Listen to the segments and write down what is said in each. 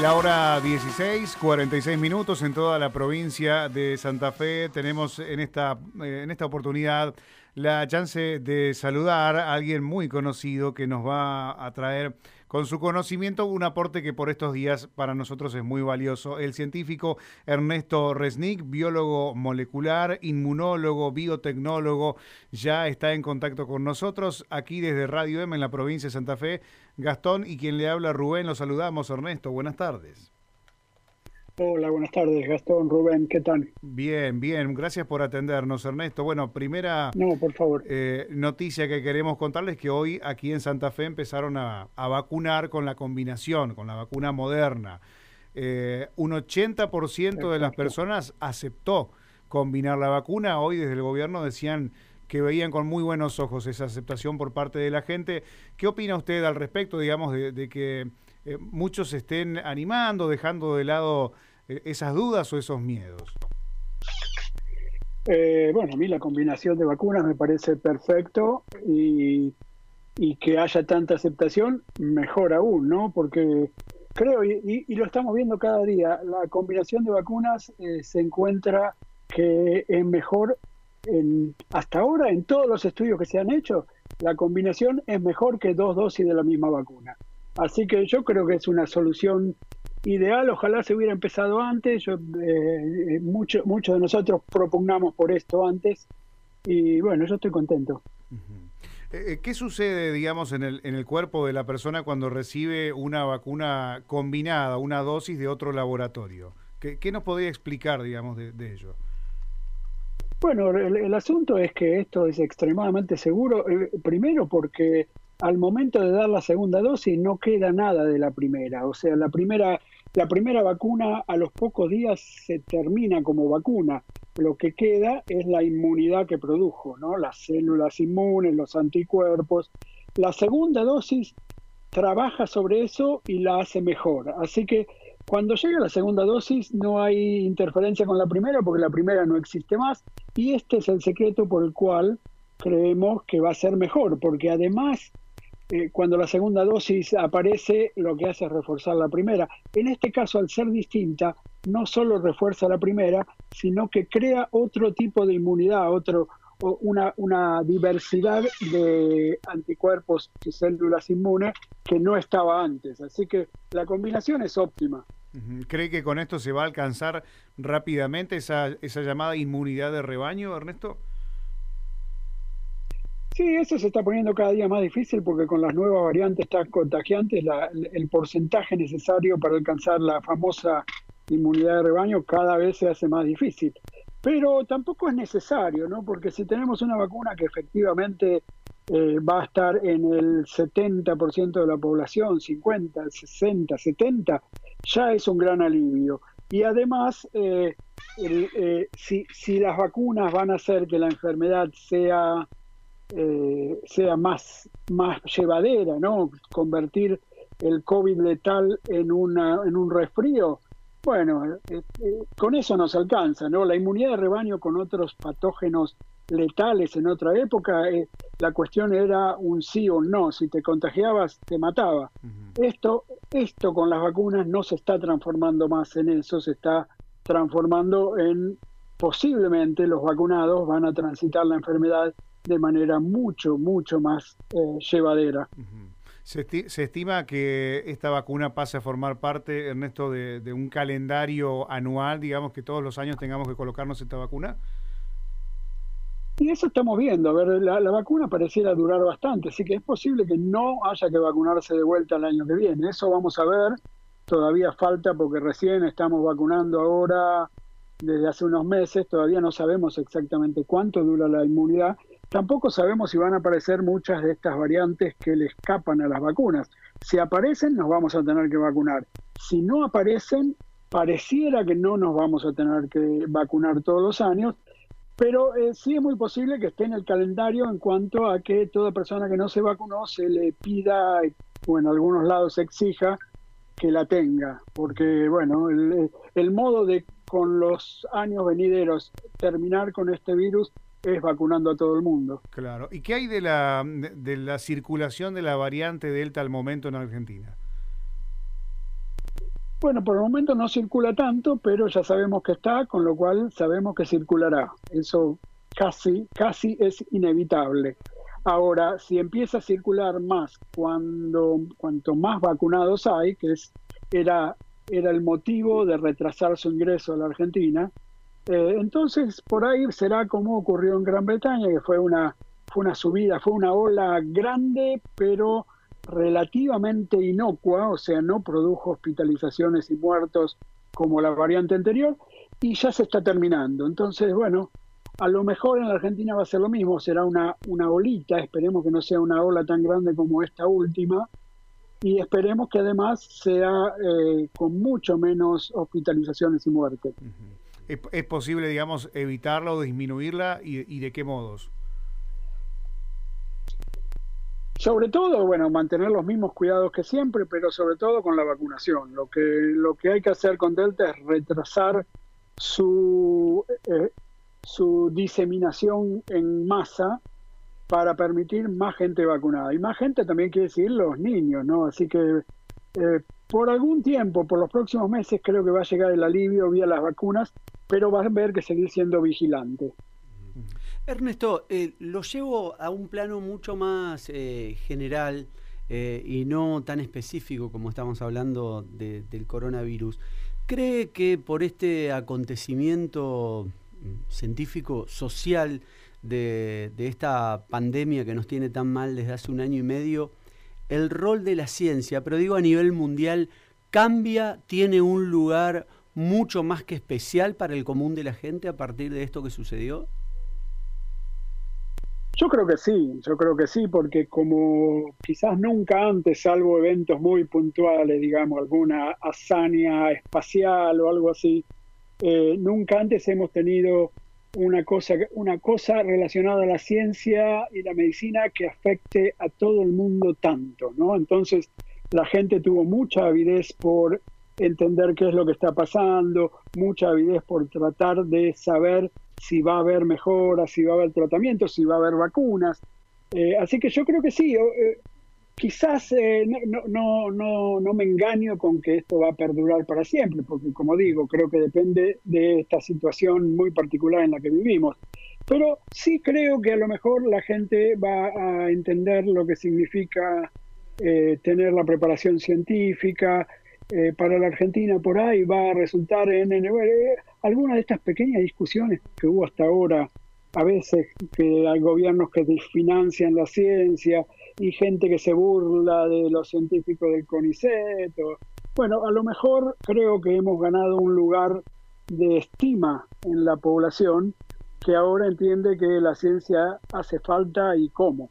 La hora 16, 46 minutos en toda la provincia de Santa Fe. Tenemos en esta, eh, en esta oportunidad la chance de saludar a alguien muy conocido que nos va a traer con su conocimiento un aporte que por estos días para nosotros es muy valioso. El científico Ernesto Resnick, biólogo molecular, inmunólogo, biotecnólogo, ya está en contacto con nosotros aquí desde Radio M en la provincia de Santa Fe. Gastón y quien le habla Rubén, lo saludamos. Ernesto, buenas tardes. Hola, buenas tardes, Gastón, Rubén, ¿qué tal? Bien, bien, gracias por atendernos, Ernesto. Bueno, primera no, por favor. Eh, noticia que queremos contarles que hoy aquí en Santa Fe empezaron a, vacunar con la combinación, con la vacuna moderna. Eh, un 80% de las personas aceptó combinar la vacuna. Hoy desde el gobierno decían que veían con muy buenos ojos esa aceptación por parte de la gente. ¿Qué opina usted al respecto, digamos, de, que eh, muchos estén animando, dejando de lado esas dudas o esos miedos? Eh, bueno, a mí la combinación de vacunas me parece perfecto y, que haya tanta aceptación, mejor aún, ¿no? Porque creo, y, lo estamos viendo cada día, la combinación de vacunas eh, se encuentra que es mejor en, hasta ahora en todos los estudios que se han hecho, la combinación es mejor que dos dosis de la misma vacuna. Así que yo creo que es una solución ideal, ojalá se hubiera empezado antes, yo, eh, eh, muchos de nosotros propugnamos por esto antes y bueno, yo estoy contento. Eh, ¿Qué sucede, digamos, en el, en el cuerpo de la persona cuando recibe una vacuna combinada, una dosis de otro laboratorio? ¿Qué, nos podría explicar, digamos, de, ello? Bueno, el, asunto es que esto es extremadamente seguro, primero porque al momento de dar la segunda dosis no queda nada de la primera. O sea, la primera, la primera vacuna a los pocos días se termina como vacuna. Lo que queda es la inmunidad que produjo, ¿no? Las células inmunes, los anticuerpos. La segunda dosis trabaja sobre eso y la hace mejor. Así que cuando llega la segunda dosis no hay interferencia con la primera porque la primera no existe más y este es el secreto por el cual creemos que va a ser mejor, porque además eh, cuando la segunda dosis aparece, lo que hace es reforzar la primera. En este caso, al ser distinta, no solo refuerza la primera, sino que crea otro tipo de inmunidad, otro, una, una diversidad de anticuerpos y células inmunes que no estaba antes. Así que la combinación es óptima. ¿Cree que con esto se va a alcanzar rápidamente esa, esa llamada inmunidad de rebaño, Ernesto? Sí, eso se está poniendo cada día más difícil porque con las nuevas variantes tan contagiantes, el porcentaje necesario para alcanzar la famosa inmunidad de rebaño cada vez se hace más difícil. Pero tampoco es necesario, ¿no? Porque si tenemos una vacuna que efectivamente eh, va a estar en el 70% de la población, 50, 60, 70, ya es un gran alivio. Y además, eh, eh, si las vacunas van a hacer que la enfermedad sea eh, sea más, más llevadera, ¿no? Convertir el COVID letal en, una, en un resfrío. Bueno, eh, eh, con eso nos alcanza, ¿no? La inmunidad de rebaño con otros patógenos letales en otra época, la cuestión era un sí o un no. Si te contagiabas, te mataba. Esto, esto con las vacunas no se está transformando más en eso, se está transformando en posiblemente los vacunados van a transitar la enfermedad de manera mucho, mucho más eh, llevadera. se, estima que esta vacuna pase a formar parte, Ernesto, de, de, un calendario anual, digamos que todos los años tengamos que colocarnos esta vacuna? Y eso estamos viendo. A ver, la, la, vacuna pareciera durar bastante, así que es posible que no haya que vacunarse de vuelta el año que viene. Eso vamos a ver. Todavía falta porque recién estamos vacunando ahora desde hace unos meses. Todavía no sabemos exactamente cuánto dura la inmunidad Tampoco sabemos si van a aparecer muchas de estas variantes que le escapan a las vacunas. Si aparecen, nos vamos a tener que vacunar. Si no aparecen, pareciera que no nos vamos a tener que vacunar todos los años, pero eh, sí es muy posible que esté en el calendario en cuanto a que toda persona que no se vacunó se le pida, o en algunos lados se exija, que la tenga, porque bueno, el, el modo de con los años venideros terminar con este virus es vacunando a todo el mundo. Claro. ¿Y qué hay de la, de la circulación de la variante Delta al momento en Argentina? Bueno, por el momento no circula tanto, pero ya sabemos que está, con lo cual sabemos que circulará. Eso casi, casi es inevitable. Ahora, si empieza a circular más cuando cuanto más vacunados hay, que es, era, era el motivo de retrasar su ingreso a la Argentina, eh, entonces por ahí será como ocurrió en Gran Bretaña, que fue una, fue una subida, fue una ola grande, pero relativamente inocua, o sea, no produjo hospitalizaciones y muertos como la variante anterior, y ya se está terminando. Entonces, bueno, a lo mejor en la Argentina va a ser lo mismo, será una, una olita, esperemos que no sea una ola tan grande como esta última, y esperemos que además sea eh, con mucho menos hospitalizaciones y muertes. ¿Es, posible, digamos, evitarla o disminuirla y, de qué modos? Sobre todo, bueno, mantener los mismos cuidados que siempre, pero sobre todo con la vacunación. Lo que, lo que hay que hacer con Delta es retrasar su, eh, su diseminación en masa para permitir más gente vacunada. Y más gente también quiere decir los niños, ¿no? Así que eh, por algún tiempo, por los próximos meses, creo que va a llegar el alivio vía las vacunas, pero va a haber que seguir siendo vigilante. Ernesto, eh, lo llevo a un plano mucho más eh, general y no tan específico como estamos hablando del coronavirus. ¿Cree que por este acontecimiento mm, científico, social de esta pandemia que nos tiene tan mal desde hace un año y medio, el rol de la ciencia, pero digo a nivel mundial, cambia, tiene un lugar mucho más que especial para el común de la gente a partir de esto que sucedió? Yo creo que sí, yo creo que sí, porque como quizás nunca antes, salvo eventos muy puntuales, digamos, alguna hazaña espacial o algo así, eh, nunca antes hemos tenido una cosa, una cosa relacionada a la ciencia y la medicina que afecte a todo el mundo tanto, ¿no? Entonces, la gente tuvo mucha avidez por entender qué es lo que está pasando, mucha avidez por tratar de saber si va a haber mejoras, si va a haber tratamientos, si va a haber vacunas. Eh, así que yo creo que sí. Eh, quizás eh, no, no, no, no me engaño con que esto va a perdurar para siempre, porque como digo, creo que depende de esta situación muy particular en la que vivimos. Pero sí creo que a lo mejor la gente va a entender lo que significa tener la preparación científica, eh, para la Argentina por ahí va a resultar en, en eh, algunas de estas pequeñas discusiones que hubo hasta ahora, a veces que hay gobiernos que desfinancian la ciencia y gente que se burla de los científicos del CONICET. bueno, a lo mejor creo que hemos ganado un lugar de estima en la población que ahora entiende que la ciencia hace falta y cómo.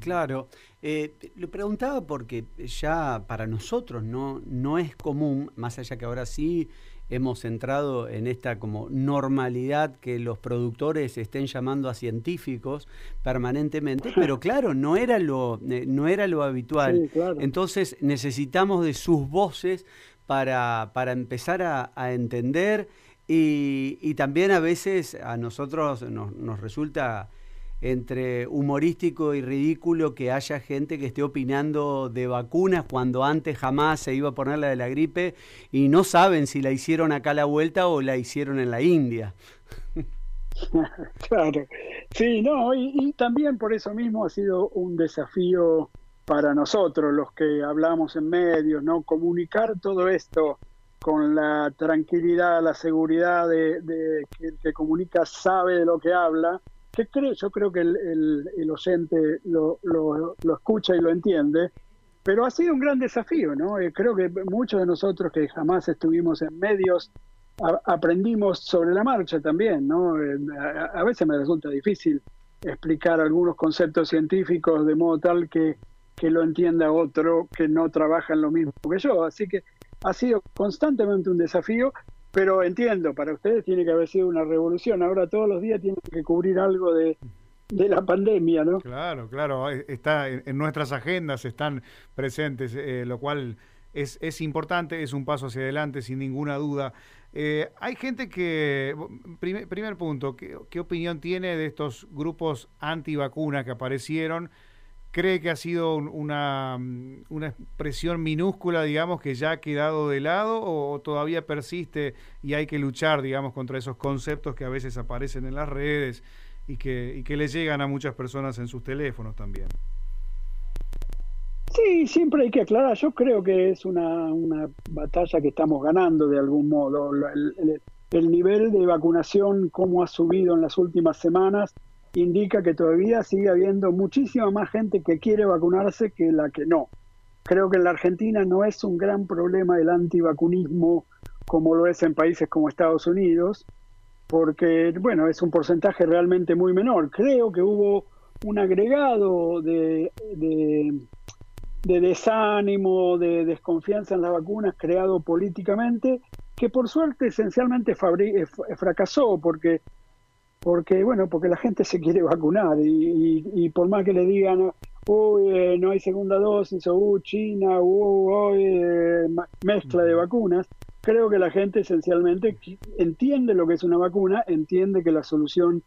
Claro, eh, lo preguntaba porque ya para nosotros no, no es común, más allá que ahora sí hemos entrado en esta como normalidad que los productores estén llamando a científicos permanentemente, pero claro, no era lo, eh, no era lo habitual. Entonces necesitamos de sus voces para, para empezar a, entender y, y, también a veces a nosotros nos, nos resulta entre humorístico y ridículo que haya gente que esté opinando de vacunas cuando antes jamás se iba a poner la de la gripe y no saben si la hicieron acá a la vuelta o la hicieron en la India. Claro, sí, no, y, también por eso mismo ha sido un desafío para nosotros, los que hablamos en medios, ¿no? Comunicar todo esto con la tranquilidad, la seguridad de, que el que comunica sabe de lo que habla ¿Qué creo? Yo creo que el, el, oyente lo, lo, escucha y lo entiende, pero ha sido un gran desafío, ¿no? Eh, creo que muchos de nosotros que jamás estuvimos en medios aprendimos sobre la marcha también, ¿no? Eh, a, veces me resulta difícil explicar algunos conceptos científicos de modo tal que, que lo entienda otro que no trabaja en lo mismo que yo. Así que ha sido constantemente un desafío pero entiendo, para ustedes tiene que haber sido una revolución. Ahora todos los días tienen que cubrir algo de, la pandemia, ¿no? Claro, claro. Eh, está en, nuestras agendas, están presentes, eh, lo cual es, importante, es un paso hacia adelante, sin ninguna duda. Eh, hay gente que, primer, primer punto, ¿qué, ¿qué, opinión tiene de estos grupos anti-vacuna que aparecieron? Cree que ha sido una, una expresión minúscula, digamos, que ya ha quedado de lado o, todavía persiste y hay que luchar, digamos, contra esos conceptos que a veces aparecen en las redes y que, y le llegan a muchas personas en sus teléfonos también? Sí, siempre hay que aclarar. Yo creo que es una, una batalla que estamos ganando de algún modo. El, el nivel de vacunación, como ha subido en las últimas semanas, indica que todavía sigue habiendo muchísima más gente que quiere vacunarse que la que no. Creo que en la Argentina no es un gran problema el antivacunismo como lo es en países como Estados Unidos, porque, bueno, es un porcentaje realmente muy menor. Creo que hubo un agregado de, de, de desánimo, de desconfianza en las vacunas creado políticamente, que por suerte esencialmente eh, fracasó, porque porque bueno, porque la gente se quiere vacunar y, por más que le digan, uy, eh, no hay segunda dosis, o uh, China, uy, eh, mezcla de vacunas, creo que la gente esencialmente entiende lo que es una vacuna, entiende que la solución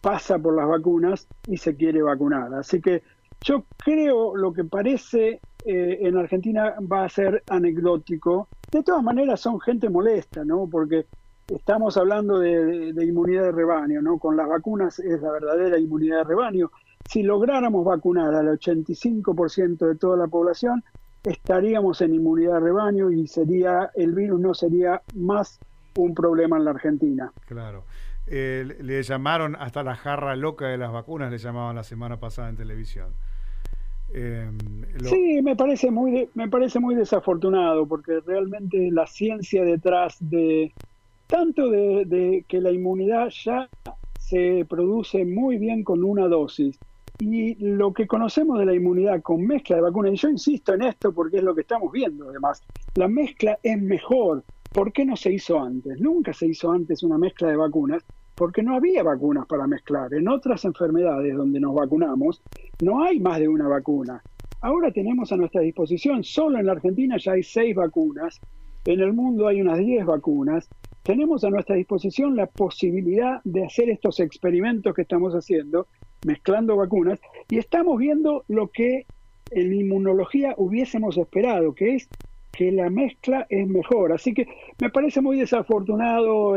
pasa por las vacunas y se quiere vacunar. Así que yo creo lo que parece eh, en Argentina va a ser anecdótico. De todas maneras son gente molesta, ¿no? Porque estamos hablando de, inmunidad de rebaño, ¿no? Con las vacunas es la verdadera inmunidad de rebaño. Si lográramos vacunar al 85% de toda la población, estaríamos en inmunidad de rebaño y sería el virus no sería más un problema en la Argentina. Claro. Eh, le llamaron hasta la jarra loca de las vacunas, le llamaban la semana pasada en televisión. Em, sí, me parece muy me parece muy desafortunado porque realmente la ciencia detrás de, tanto de, que la inmunidad ya se produce muy bien con una dosis. Y lo que conocemos de la inmunidad con mezcla de vacunas, y yo insisto en esto porque es lo que estamos viendo además, la mezcla es mejor. ¿Por qué no se hizo antes? Nunca se hizo antes una mezcla de vacunas porque no había vacunas para mezclar. En otras enfermedades donde nos vacunamos no hay más de una vacuna. Ahora tenemos a nuestra disposición, solo en la Argentina ya hay seis vacunas, en el mundo hay unas diez vacunas tenemos a nuestra disposición la posibilidad de hacer estos experimentos que estamos haciendo, mezclando vacunas, y estamos viendo lo que en inmunología hubiésemos esperado, que es que la mezcla es mejor. Así que me parece muy desafortunado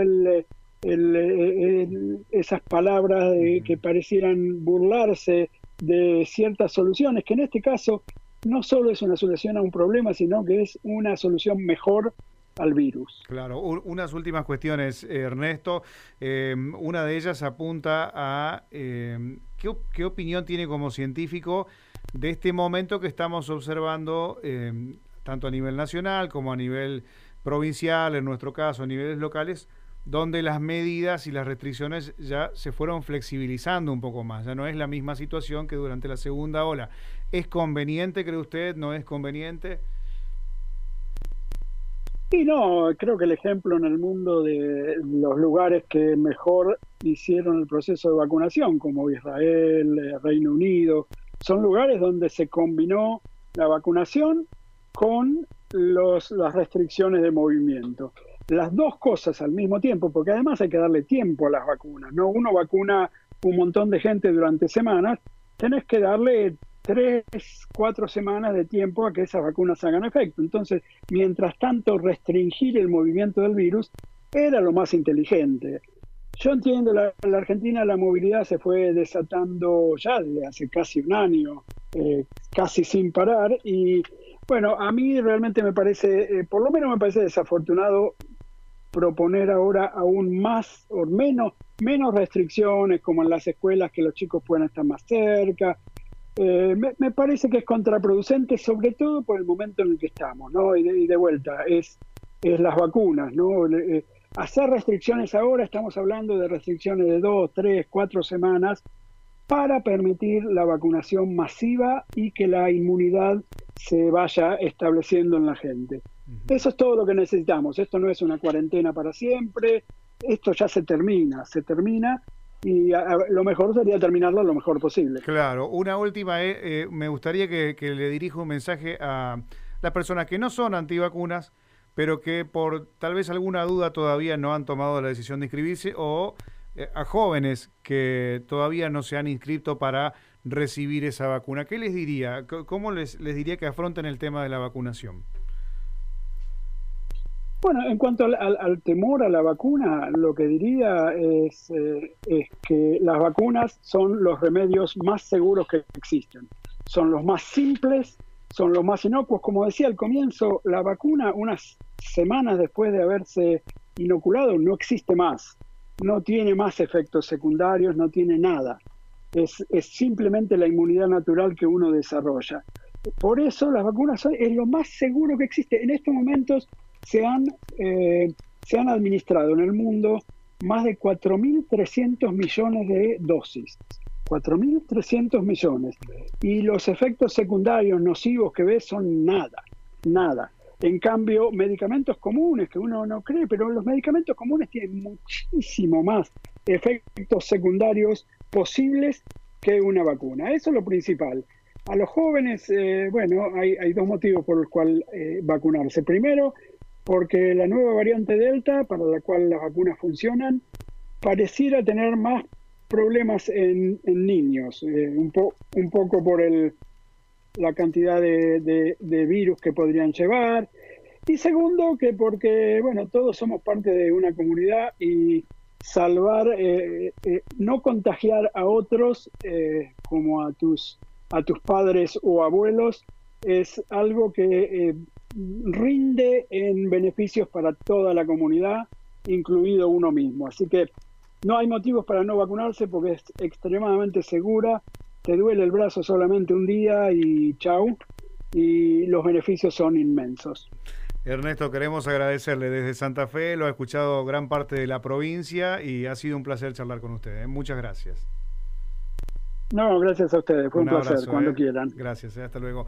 esas palabras que parecieran burlarse de ciertas soluciones, que en este caso no solo es una solución a un problema, sino que es una solución mejor al virus. Claro, unas últimas cuestiones, Ernesto. Em, una de ellas apunta a em, ¿qué, opinión tiene como científico de este momento que estamos observando, em, tanto a nivel nacional como a nivel provincial, en nuestro caso, a niveles locales, donde las medidas y las restricciones ya se fueron flexibilizando un poco más. Ya no es la misma situación que durante la segunda ola. ¿Es conveniente, cree usted? ¿No es conveniente? Sí, no, creo que el ejemplo en el mundo de los lugares que mejor hicieron el proceso de vacunación, como Israel, eh, Reino Unido, son lugares donde se combinó la vacunación con los, las restricciones de movimiento. Las dos cosas al mismo tiempo, porque además hay que darle tiempo a las vacunas, ¿no? Uno vacuna un montón de gente durante semanas, tenés que darle tres, cuatro semanas de tiempo a que esas vacunas hagan efecto. Entonces, mientras tanto, restringir el movimiento del virus era lo más inteligente. Yo entiendo, la, la Argentina la movilidad se fue desatando ya desde hace casi un año, eh, casi sin parar, y bueno, a mí realmente me parece, eh, por lo menos me parece desafortunado proponer ahora aún más o menos, menos restricciones como en las escuelas que los chicos puedan estar más cerca, eh, me, parece que es contraproducente, sobre todo por el momento en el que estamos, ¿no? Y de, vuelta, es, es las vacunas, ¿no? Eh, hacer restricciones ahora, estamos hablando de restricciones de dos, tres, cuatro semanas para permitir la vacunación masiva y que la inmunidad se vaya estableciendo en la gente. Eso es todo lo que necesitamos. Esto no es una cuarentena para siempre, esto ya se termina, se termina y lo mejor sería terminarlo lo mejor posible. Claro, una última, eh, eh, me gustaría que, le dirijo un mensaje a las personas que no son antivacunas, pero que por tal vez alguna duda todavía no han tomado la decisión de inscribirse, o eh, a jóvenes que todavía no se han inscrito para recibir esa vacuna. ¿Qué les diría? ¿Cómo les, les diría que afronten el tema de la vacunación? Bueno, en cuanto al, temor a la vacuna, lo que diría es, eh, es, que las vacunas son los remedios más seguros que existen. Son los más simples, son los más inocuos. Como decía al comienzo, la vacuna unas semanas después de haberse inoculado no existe más. No tiene más efectos secundarios, no tiene nada. Es, es simplemente la inmunidad natural que uno desarrolla. Por eso las vacunas son, es lo más seguro que existe. En estos momentos se han, eh, se han administrado en el mundo más de 4.300 millones de dosis. 4.300 millones. Y los efectos secundarios nocivos que ves son nada, nada. En cambio, medicamentos comunes, que uno no cree, pero los medicamentos comunes tienen muchísimo más efectos secundarios posibles que una vacuna. Eso es lo principal. A los jóvenes, eh, bueno, hay, hay, dos motivos por los cuales eh, vacunarse. Primero, porque la nueva variante Delta, para la cual las vacunas funcionan, pareciera tener más problemas en, niños, eh, un, un, poco por el, la cantidad de, virus que podrían llevar. Y segundo, que porque, bueno, todos somos parte de una comunidad y salvar, eh, eh, no contagiar a otros como a tus, a tus padres o abuelos, es algo que rinde en beneficios para toda la comunidad, incluido uno mismo. Así que no hay motivos para no vacunarse porque es extremadamente segura, te duele el brazo solamente un día y chau, y los beneficios son inmensos. Ernesto, queremos agradecerle desde Santa Fe, lo ha escuchado gran parte de la provincia y ha sido un placer charlar con usted. ¿eh? Muchas gracias. No, gracias a ustedes, fue un, placer, cuando ¿eh? quieran. Gracias, ¿eh? hasta luego.